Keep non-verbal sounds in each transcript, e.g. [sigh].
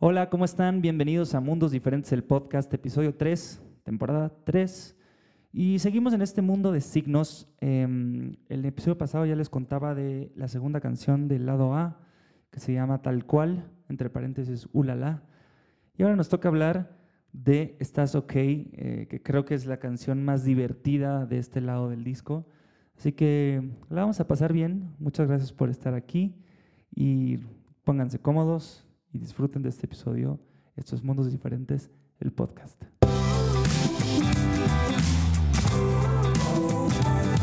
Hola, ¿cómo están? Bienvenidos a Mundos Diferentes, el podcast, episodio 3, temporada 3. Y seguimos en este mundo de signos. Em, el episodio pasado ya les contaba de la segunda canción del lado A, que se llama Tal cual, entre paréntesis, Ulala. Y ahora nos toca hablar de Estás OK, eh, que creo que es la canción más divertida de este lado del disco. Así que la vamos a pasar bien. Muchas gracias por estar aquí y pónganse cómodos y disfruten de este episodio, Estos Mundos Diferentes, el podcast.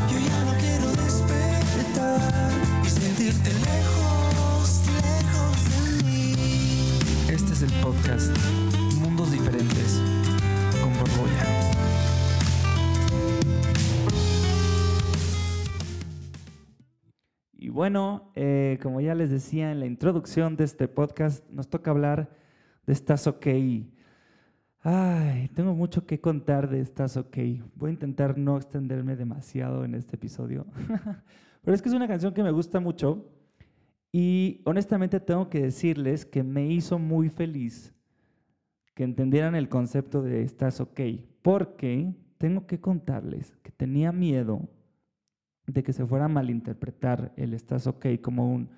Yo ya no quiero despertar y sentirte lejos, lejos de mí. Este es el podcast Mundos Diferentes bueno, eh, como ya les decía en la introducción de este podcast, nos toca hablar de Estás OK. Ay, tengo mucho que contar de Estás OK. Voy a intentar no extenderme demasiado en este episodio. [laughs] Pero es que es una canción que me gusta mucho y honestamente tengo que decirles que me hizo muy feliz que entendieran el concepto de Estás OK. Porque tengo que contarles que tenía miedo de que se fuera a malinterpretar el estás ok como un,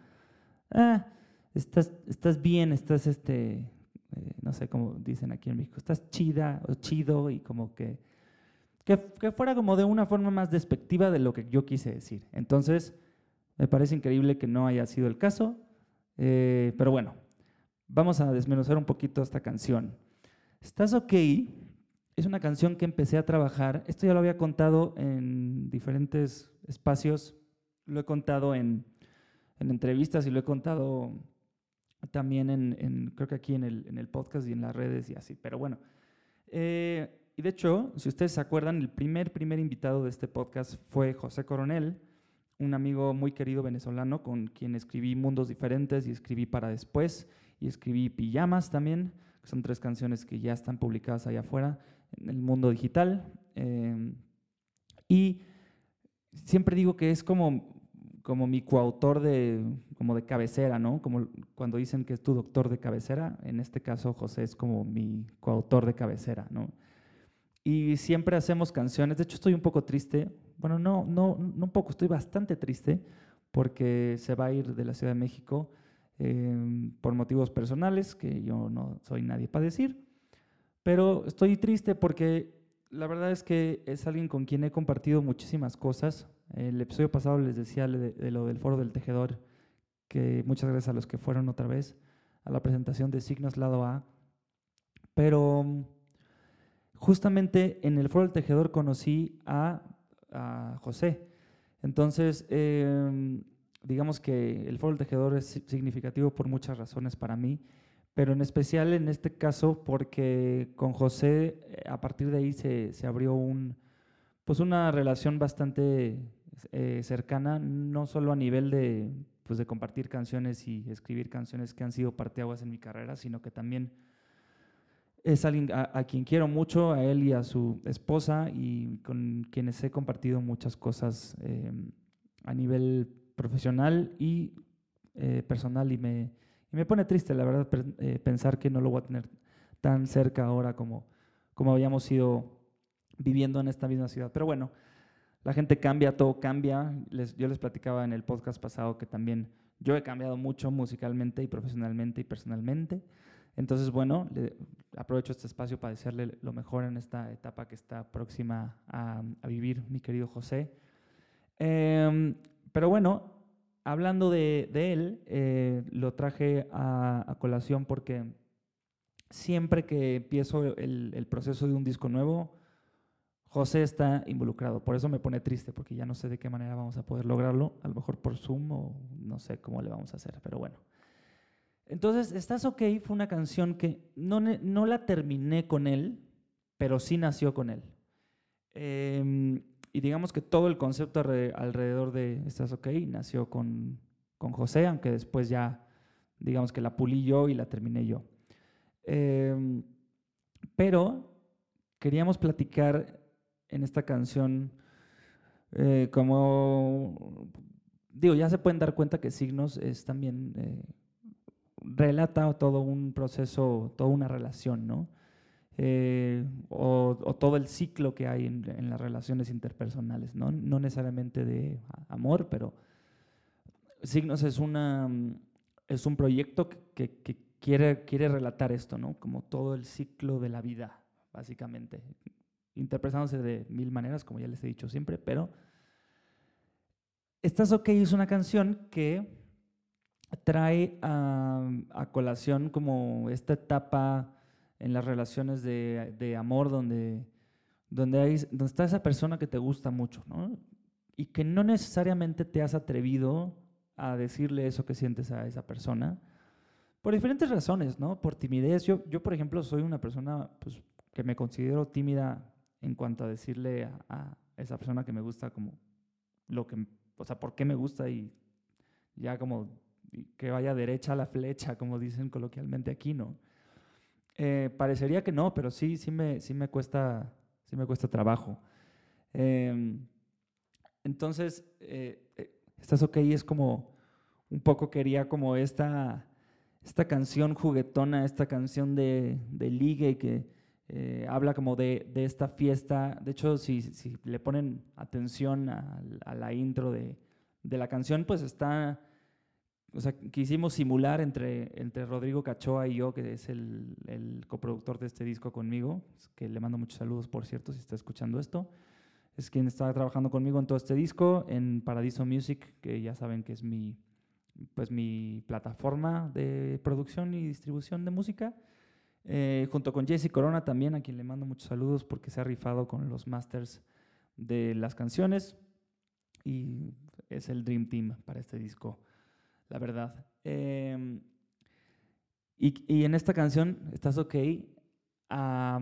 ah, estás, estás bien, estás, este, eh, no sé cómo dicen aquí en México, estás chida o chido y como que, que, fuera como de una forma más despectiva de lo que yo quise decir. Entonces, me parece increíble que no haya sido el caso, eh, pero bueno, vamos a desmenuzar un poquito esta canción. Estás ok es una canción que empecé a trabajar. Esto ya lo había contado en diferentes espacios. Lo he contado en, en entrevistas y lo he contado también en, creo que aquí en el, podcast y en las redes y así. Pero bueno. Eh, y de hecho, si ustedes se acuerdan, el primer, primer invitado de este podcast fue José Coronel, un amigo muy querido venezolano con quien escribí Mundos Diferentes y escribí Para Después y escribí Pijamas también, son tres canciones que ya están publicadas allá afuera en el mundo digital. Eh, y siempre digo que es como, como mi coautor de, como de cabecera, ¿no? Como cuando dicen que es tu doctor de cabecera, en este caso José es como mi coautor de cabecera, ¿no? Y siempre hacemos canciones, de hecho estoy un poco triste, bueno, no, no, no un poco, estoy bastante triste porque se va a ir de la Ciudad de México eh, por motivos personales que yo no soy nadie para decir. Pero estoy triste porque la verdad es que es alguien con quien he compartido muchísimas cosas. El episodio pasado les decía de, lo del foro del tejedor, que muchas gracias a los que fueron otra vez a la presentación de Signos Lado A. Pero justamente en el foro del tejedor conocí a, a José. Entonces, eh, digamos que el foro del tejedor es significativo por muchas razones para mí pero en especial en este caso porque con José eh, a partir de ahí se, se abrió un, pues una relación bastante eh, cercana, no solo a nivel de, pues de compartir canciones y escribir canciones que han sido parteaguas en mi carrera, sino que también es alguien a, quien quiero mucho, a él y a su esposa, y con quienes he compartido muchas cosas eh, a nivel profesional y personal y me y me pone triste, la verdad, eh, pensar que no lo voy a tener tan cerca ahora como, como habíamos ido viviendo en esta misma ciudad. Pero bueno, la gente cambia, todo cambia. Yo les platicaba en el podcast pasado que también yo he cambiado mucho musicalmente y profesionalmente y personalmente. Entonces, bueno, aprovecho este espacio para desearle lo mejor en esta etapa que está próxima a, vivir mi querido José. Eh, pero bueno, hablando de, él, eh, lo traje a, colación porque siempre que empiezo el, proceso de un disco nuevo, José está involucrado. Por eso me pone triste, porque ya no sé de qué manera vamos a poder lograrlo. A lo mejor por Zoom o no sé cómo le vamos a hacer, pero bueno. Entonces, Estás OK fue una canción que no, no la terminé con él, pero sí nació con él. Eh, y digamos que todo el concepto alrededor de Estás OK nació con, con José, aunque después ya, digamos que la pulí yo y la terminé yo. Em, pero queríamos platicar en esta canción eh, como, digo, ya se pueden dar cuenta que Signos es también, eh, relata todo un proceso, toda una relación, ¿no? Eh, o, todo el ciclo que hay en, las relaciones interpersonales, ¿no? No necesariamente de amor, pero Signos es, una, mm, es un proyecto que, quiere, quiere relatar esto, ¿no? Como todo el ciclo de la vida, básicamente. Interpretándose de mil maneras, como ya les he dicho siempre, pero Estás OK es una canción que trae a colación como esta etapa en las relaciones de, de amor donde, donde, hay, donde está esa persona que te gusta mucho, ¿no? Y que no necesariamente te has atrevido a decirle eso que sientes a esa persona por diferentes razones, ¿no? Por timidez. Yo, yo por ejemplo, soy una persona pues, que me considero tímida en cuanto a decirle a, a esa persona que me gusta como lo que, o sea, por qué me gusta y ya como que vaya derecha a la flecha, como dicen coloquialmente aquí, ¿no? Eh, parecería que no, pero sí, sí me, sí me cuesta, sí me cuesta trabajo. Em, entonces, eh, eh, Estás OK es como, un poco quería como esta, esta canción juguetona, esta canción de, de ligue que habla como de, esta fiesta. De hecho, si, le ponen atención a, la intro de la canción, pues está, o sea, quisimos simular entre, entre Rodrigo Cachoa y yo, que es el, el coproductor de este disco conmigo, que le mando muchos saludos, por cierto, si está escuchando esto es quien está trabajando conmigo en todo este disco, en Paradiso Music, que ya saben que es mi, pues mi plataforma de producción y distribución de música, eh, junto con Jesse Corona también, a quien le mando muchos saludos porque se ha rifado con los masters de las canciones y es el Dream Team para este disco, la verdad. Eh, y, y, en esta canción, ¿estás ok? A,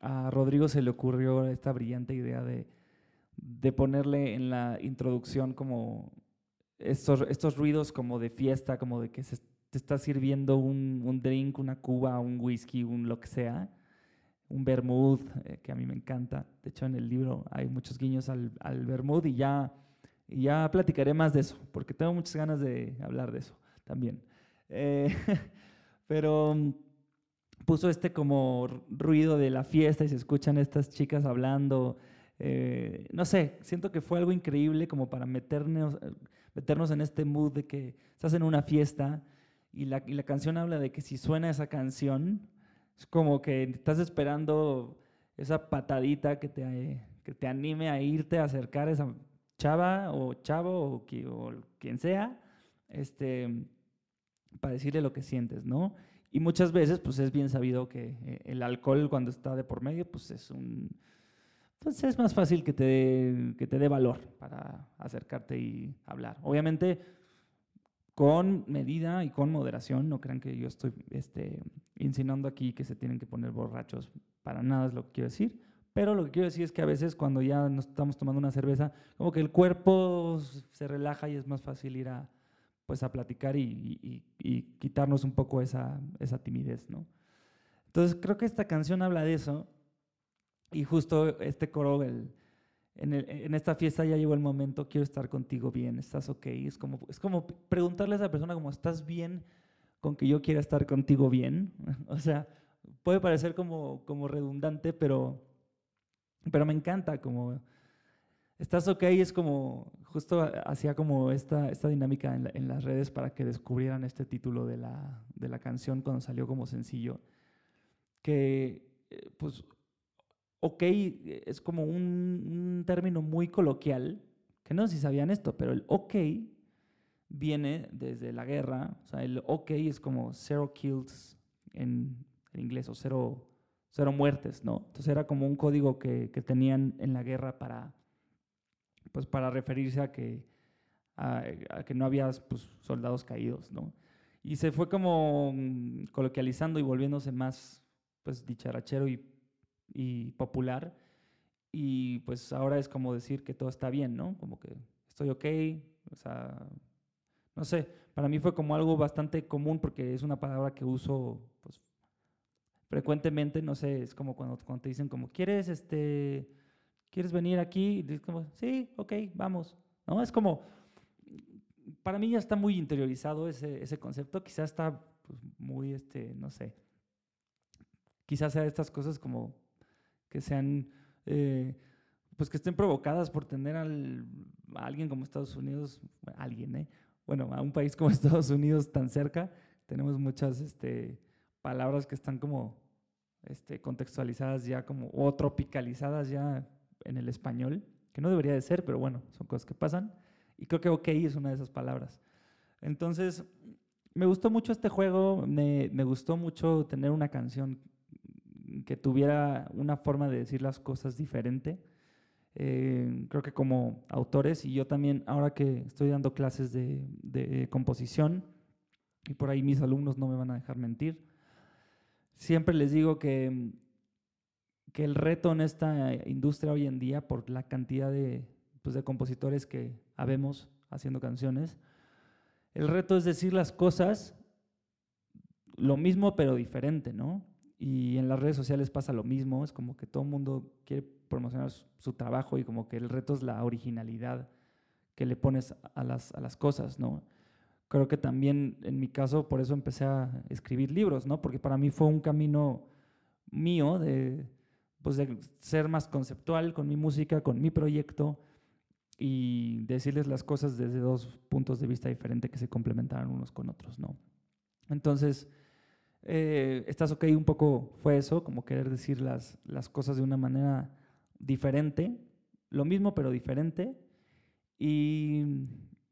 a Rodrigo se le ocurrió esta brillante idea de de ponerle en la introducción como estos, estos ruidos como de fiesta, como de que se te está sirviendo un, un drink, una cuba, un whisky, un lo que sea, un vermouth, eh, que a mí me encanta. De hecho, en el libro hay muchos guiños al, al vermouth y ya, y ya platicaré más de eso, porque tengo muchas ganas de hablar de eso también. Eh, [laughs] pero puso este como ruido de la fiesta y se escuchan estas chicas hablando. Eh, no sé, siento que fue algo increíble como para meternos, meternos en este mood de que estás en una fiesta y la, y la canción habla de que si suena esa canción, es como que estás esperando esa patadita que te, que te anime a irte a acercar a esa chava o chavo o, o quien sea, este, para decirle lo que sientes, ¿no? Y muchas veces, pues es bien sabido que eh, el alcohol cuando está de por medio, pues es un, pues es más fácil que te, dé, que te dé valor para acercarte y hablar. Obviamente, con medida y con moderación, no crean que yo estoy este, insinuando aquí que se tienen que poner borrachos, para nada es lo que quiero decir, pero lo que quiero decir es que a veces cuando ya nos estamos tomando una cerveza, como que el cuerpo se relaja y es más fácil ir a, pues, a platicar y, y, y quitarnos un poco esa, esa timidez, ¿no? Entonces creo que esta canción habla de eso y justo este coro, el, en, el, en, esta fiesta ya llegó el momento, quiero estar contigo bien, estás ok. Es como, es como preguntarle a esa persona como, ¿estás bien con que yo quiera estar contigo bien? [laughs] o sea, puede parecer como, como redundante, pero, pero me encanta, como, estás ok, es como, justo hacía como esta, esta dinámica en, la, en, las redes para que descubrieran este título de la, de la canción cuando salió como sencillo, que pues ok es como un, un, término muy coloquial, que no sé si sabían esto, pero el ok viene desde la guerra, o sea, el ok es como zero kills en, en inglés, o cero, cero, muertes, ¿no? Entonces era como un código que, que tenían en la guerra para, pues para referirse a que, a, a que no había pues, soldados caídos, ¿no? Y se fue como mm, coloquializando y volviéndose más pues dicharachero y y popular. Y pues ahora es como decir que todo está bien, ¿no? Como que estoy ok, o sea, no sé, para mí fue como algo bastante común porque es una palabra que uso pues, frecuentemente, no sé, es como cuando, te dicen como, ¿quieres, este, ¿quieres venir aquí? Como, sí, ok, vamos, ¿no? Es como, para mí ya está muy interiorizado ese, ese concepto, quizás está pues, muy, este, no sé, quizás sea estas cosas como que sean, eh, pues que estén provocadas por tener al, a alguien como Estados Unidos, alguien, ¿eh? Bueno, a un país como [laughs] Estados Unidos tan cerca, tenemos muchas este, palabras que están como este, contextualizadas ya como, o tropicalizadas ya en el español, que no debería de ser, pero bueno, son cosas que pasan. Y creo que ok es una de esas palabras. Entonces, me gustó mucho este juego, me, me gustó mucho tener una canción que tuviera una forma de decir las cosas diferente. Eh, creo que como autores, y yo también, ahora que estoy dando clases de, de, composición, y por ahí mis alumnos no me van a dejar mentir, siempre les digo que, que el reto en esta industria hoy en día, por la cantidad de, pues, de compositores que habemos haciendo canciones, el reto es decir las cosas lo mismo pero diferente, ¿no? Y en las redes sociales pasa lo mismo, es como que todo el mundo quiere promocionar su, trabajo y como que el reto es la originalidad que le pones a las, a las cosas, ¿no? Creo que también en mi caso por eso empecé a escribir libros, ¿no? Porque para mí fue un camino mío de, pues de ser más conceptual con mi música, con mi proyecto y decirles las cosas desde dos puntos de vista diferentes que se complementaran unos con otros, ¿no? Entonces, eh, estás ok, un poco fue eso, como querer decir las, las cosas de una manera diferente, lo mismo pero diferente, y,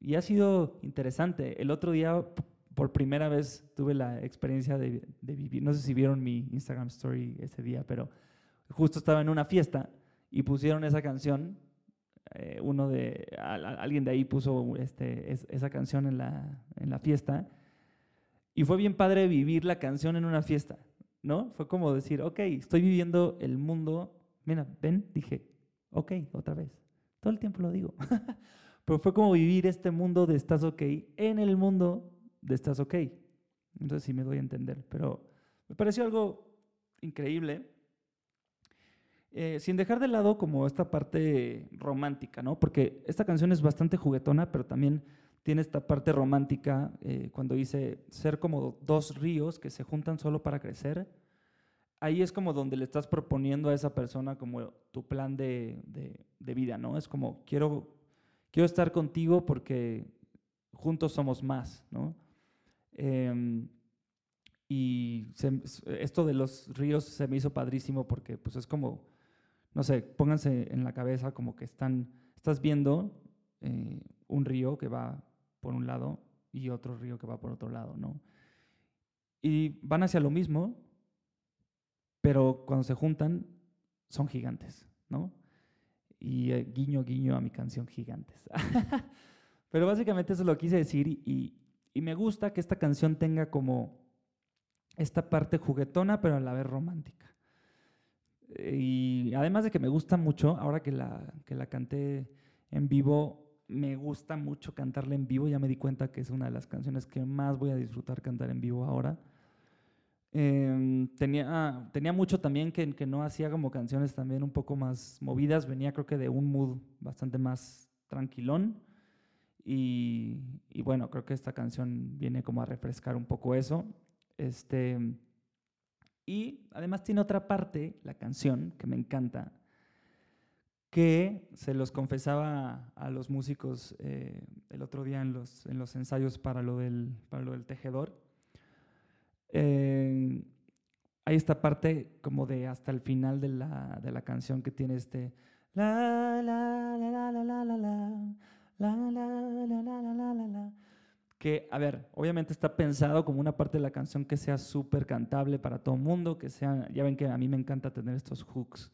y, ha sido interesante. El otro día, por primera vez, tuve la experiencia de, vivir, no sé si vieron mi Instagram story ese día, pero justo estaba en una fiesta y pusieron esa canción. Eh, uno de, alguien de ahí puso este, es, esa canción en la, en la fiesta y fue bien padre vivir la canción en una fiesta, ¿no? Fue como decir, ok, estoy viviendo el mundo. Mira, ven, dije, ok, otra vez. Todo el tiempo lo digo. [laughs] Pero fue como vivir este mundo de estás ok en el mundo de estás ok. Entonces sí me doy a entender. Pero me pareció algo increíble. Eh, sin dejar de lado como esta parte romántica, ¿no? Porque esta canción es bastante juguetona, pero también tiene esta parte romántica eh, cuando dice ser como dos ríos que se juntan solo para crecer. Ahí es como donde le estás proponiendo a esa persona como tu plan de, de, de vida, ¿no? Es como quiero, quiero estar contigo porque juntos somos más, ¿no? Eh, y esto de los ríos se me hizo padrísimo porque pues es como, no sé, pónganse en la cabeza como que están, estás viendo eh, un río que va por un lado y otro río que va por otro lado, ¿no? Y van hacia lo mismo, pero cuando se juntan son gigantes, ¿no? Y eh, guiño, guiño a mi canción Gigantes. [laughs] pero básicamente eso lo quise decir y, y me gusta que esta canción tenga como esta parte juguetona, pero a la vez romántica. Y además de que me gusta mucho, ahora que la, que la canté en vivo, me gusta mucho cantarla en vivo, ya me di cuenta que es una de las canciones que más voy a disfrutar cantar en vivo ahora. Eh, tenía, tenía mucho también que, que, no hacía como canciones también un poco más movidas, venía creo que de un mood bastante más tranquilón y, y bueno, creo que esta canción viene como a refrescar un poco eso. Este, y además tiene otra parte, la canción, que me encanta, que se los confesaba a los músicos eh, el otro día en los, en los ensayos para lo del, para lo del tejedor. Eh, hay esta parte como de hasta el final de la, de la canción que tiene este la la la la la la la la la la la la la la que a ver obviamente está pensado como una parte de la canción que sea súper cantable para todo el mundo que sea ya ven que a mí me encanta tener estos hooks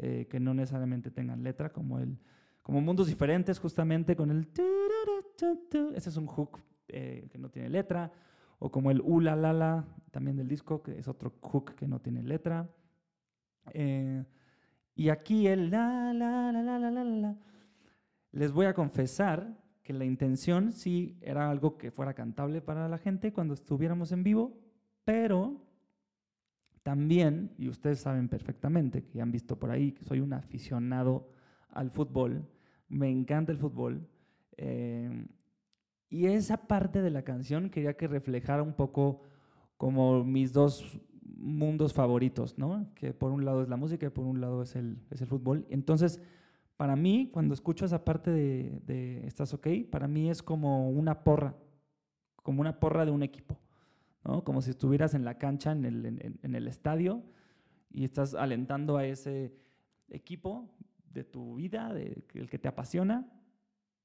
eh, que no necesariamente tengan letra, como, el, como mundos diferentes, justamente con el... Ese es un hook eh, que no tiene letra, o como el ula la la también del disco, que es otro hook que no tiene letra. Eh, y aquí el la la la la la la la. Les voy a confesar que la intención sí era algo que fuera cantable para la gente cuando estuviéramos en vivo, pero también, y ustedes saben perfectamente, que han visto por ahí, que soy un aficionado al fútbol, me encanta el fútbol, eh, y esa parte de la canción quería que reflejara un poco como mis dos mundos favoritos, ¿no? Que por un lado es la música y por un lado es el, es el fútbol. Entonces, para mí, cuando escucho esa parte de, de Estás OK, para mí es como una porra, como una porra de un equipo, ¿no? Como si estuvieras en la cancha, en el, en- el estadio, y estás alentando a ese equipo de tu vida, de, el que te apasiona.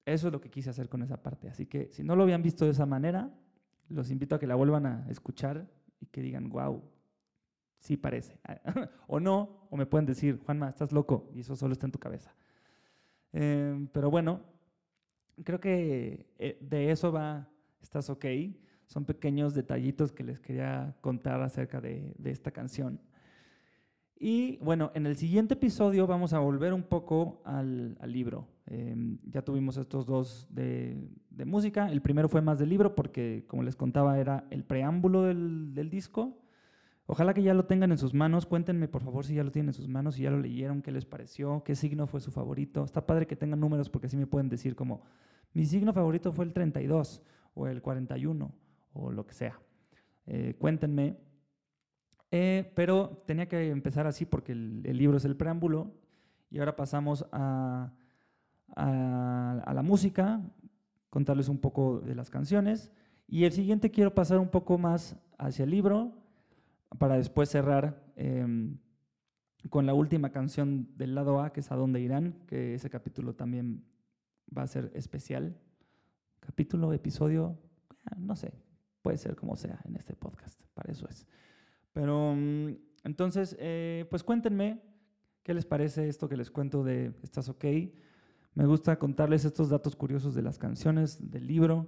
Eso es lo que quise hacer con esa parte. Así que si no lo habían visto de esa manera, los invito a que la vuelvan a escuchar y que digan, wow, sí parece. [laughs] o no, o me pueden decir, Juanma, estás loco, y eso solo está en tu cabeza. Eh, pero bueno, creo que eh, de eso va, estás ok. Son pequeños detallitos que les quería contar acerca de, esta canción. Y bueno, en el siguiente episodio vamos a volver un poco al libro. Eh, ya tuvimos estos dos de, de música. El primero fue más del libro porque, como les contaba, era el preámbulo del, del disco. Ojalá que ya lo tengan en sus manos. Cuéntenme, por favor, si ya lo tienen en sus manos, si ya lo leyeron, qué les pareció, qué signo fue su favorito. Está padre que tengan números porque así me pueden decir como, mi signo favorito fue el 32 o el 41 o lo que sea. Eh, cuéntenme. Eh, pero tenía que empezar así porque el, el libro es el preámbulo y ahora pasamos a, a, la música, contarles un poco de las canciones y el siguiente quiero pasar un poco más hacia el libro para después cerrar em, con la última canción del lado A, que es A dónde irán, que ese capítulo también va a ser especial. Capítulo, episodio, ah, no sé, puede ser como sea en este podcast, para eso es. Pero mm, entonces, eh, pues cuéntenme qué les parece esto que les cuento de Estás OK. Me gusta contarles estos datos curiosos de las canciones, del libro.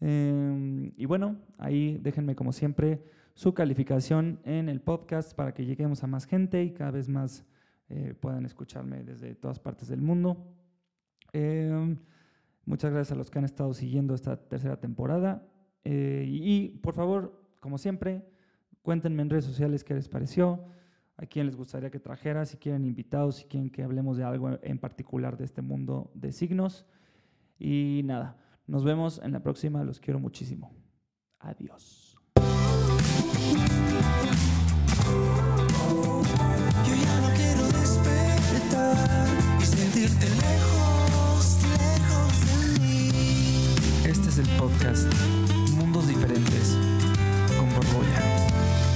Eh, y bueno, ahí déjenme como siempre su calificación en el podcast para que lleguemos a más gente y cada vez más eh, puedan escucharme desde todas partes del mundo. Eh, muchas gracias a los que han estado siguiendo esta tercera temporada. Y, por favor, como siempre, cuéntenme en redes sociales qué les pareció, a quién les gustaría que trajera, si quieren invitados, si quieren que hablemos de algo en particular de este mundo de signos. Y nada, nos vemos en la próxima, los quiero muchísimo. Adiós. Yo ya no quiero despertar y sentirte lejos, lejos de mí. Este es el podcast Mundos Diferentes con Borbolla.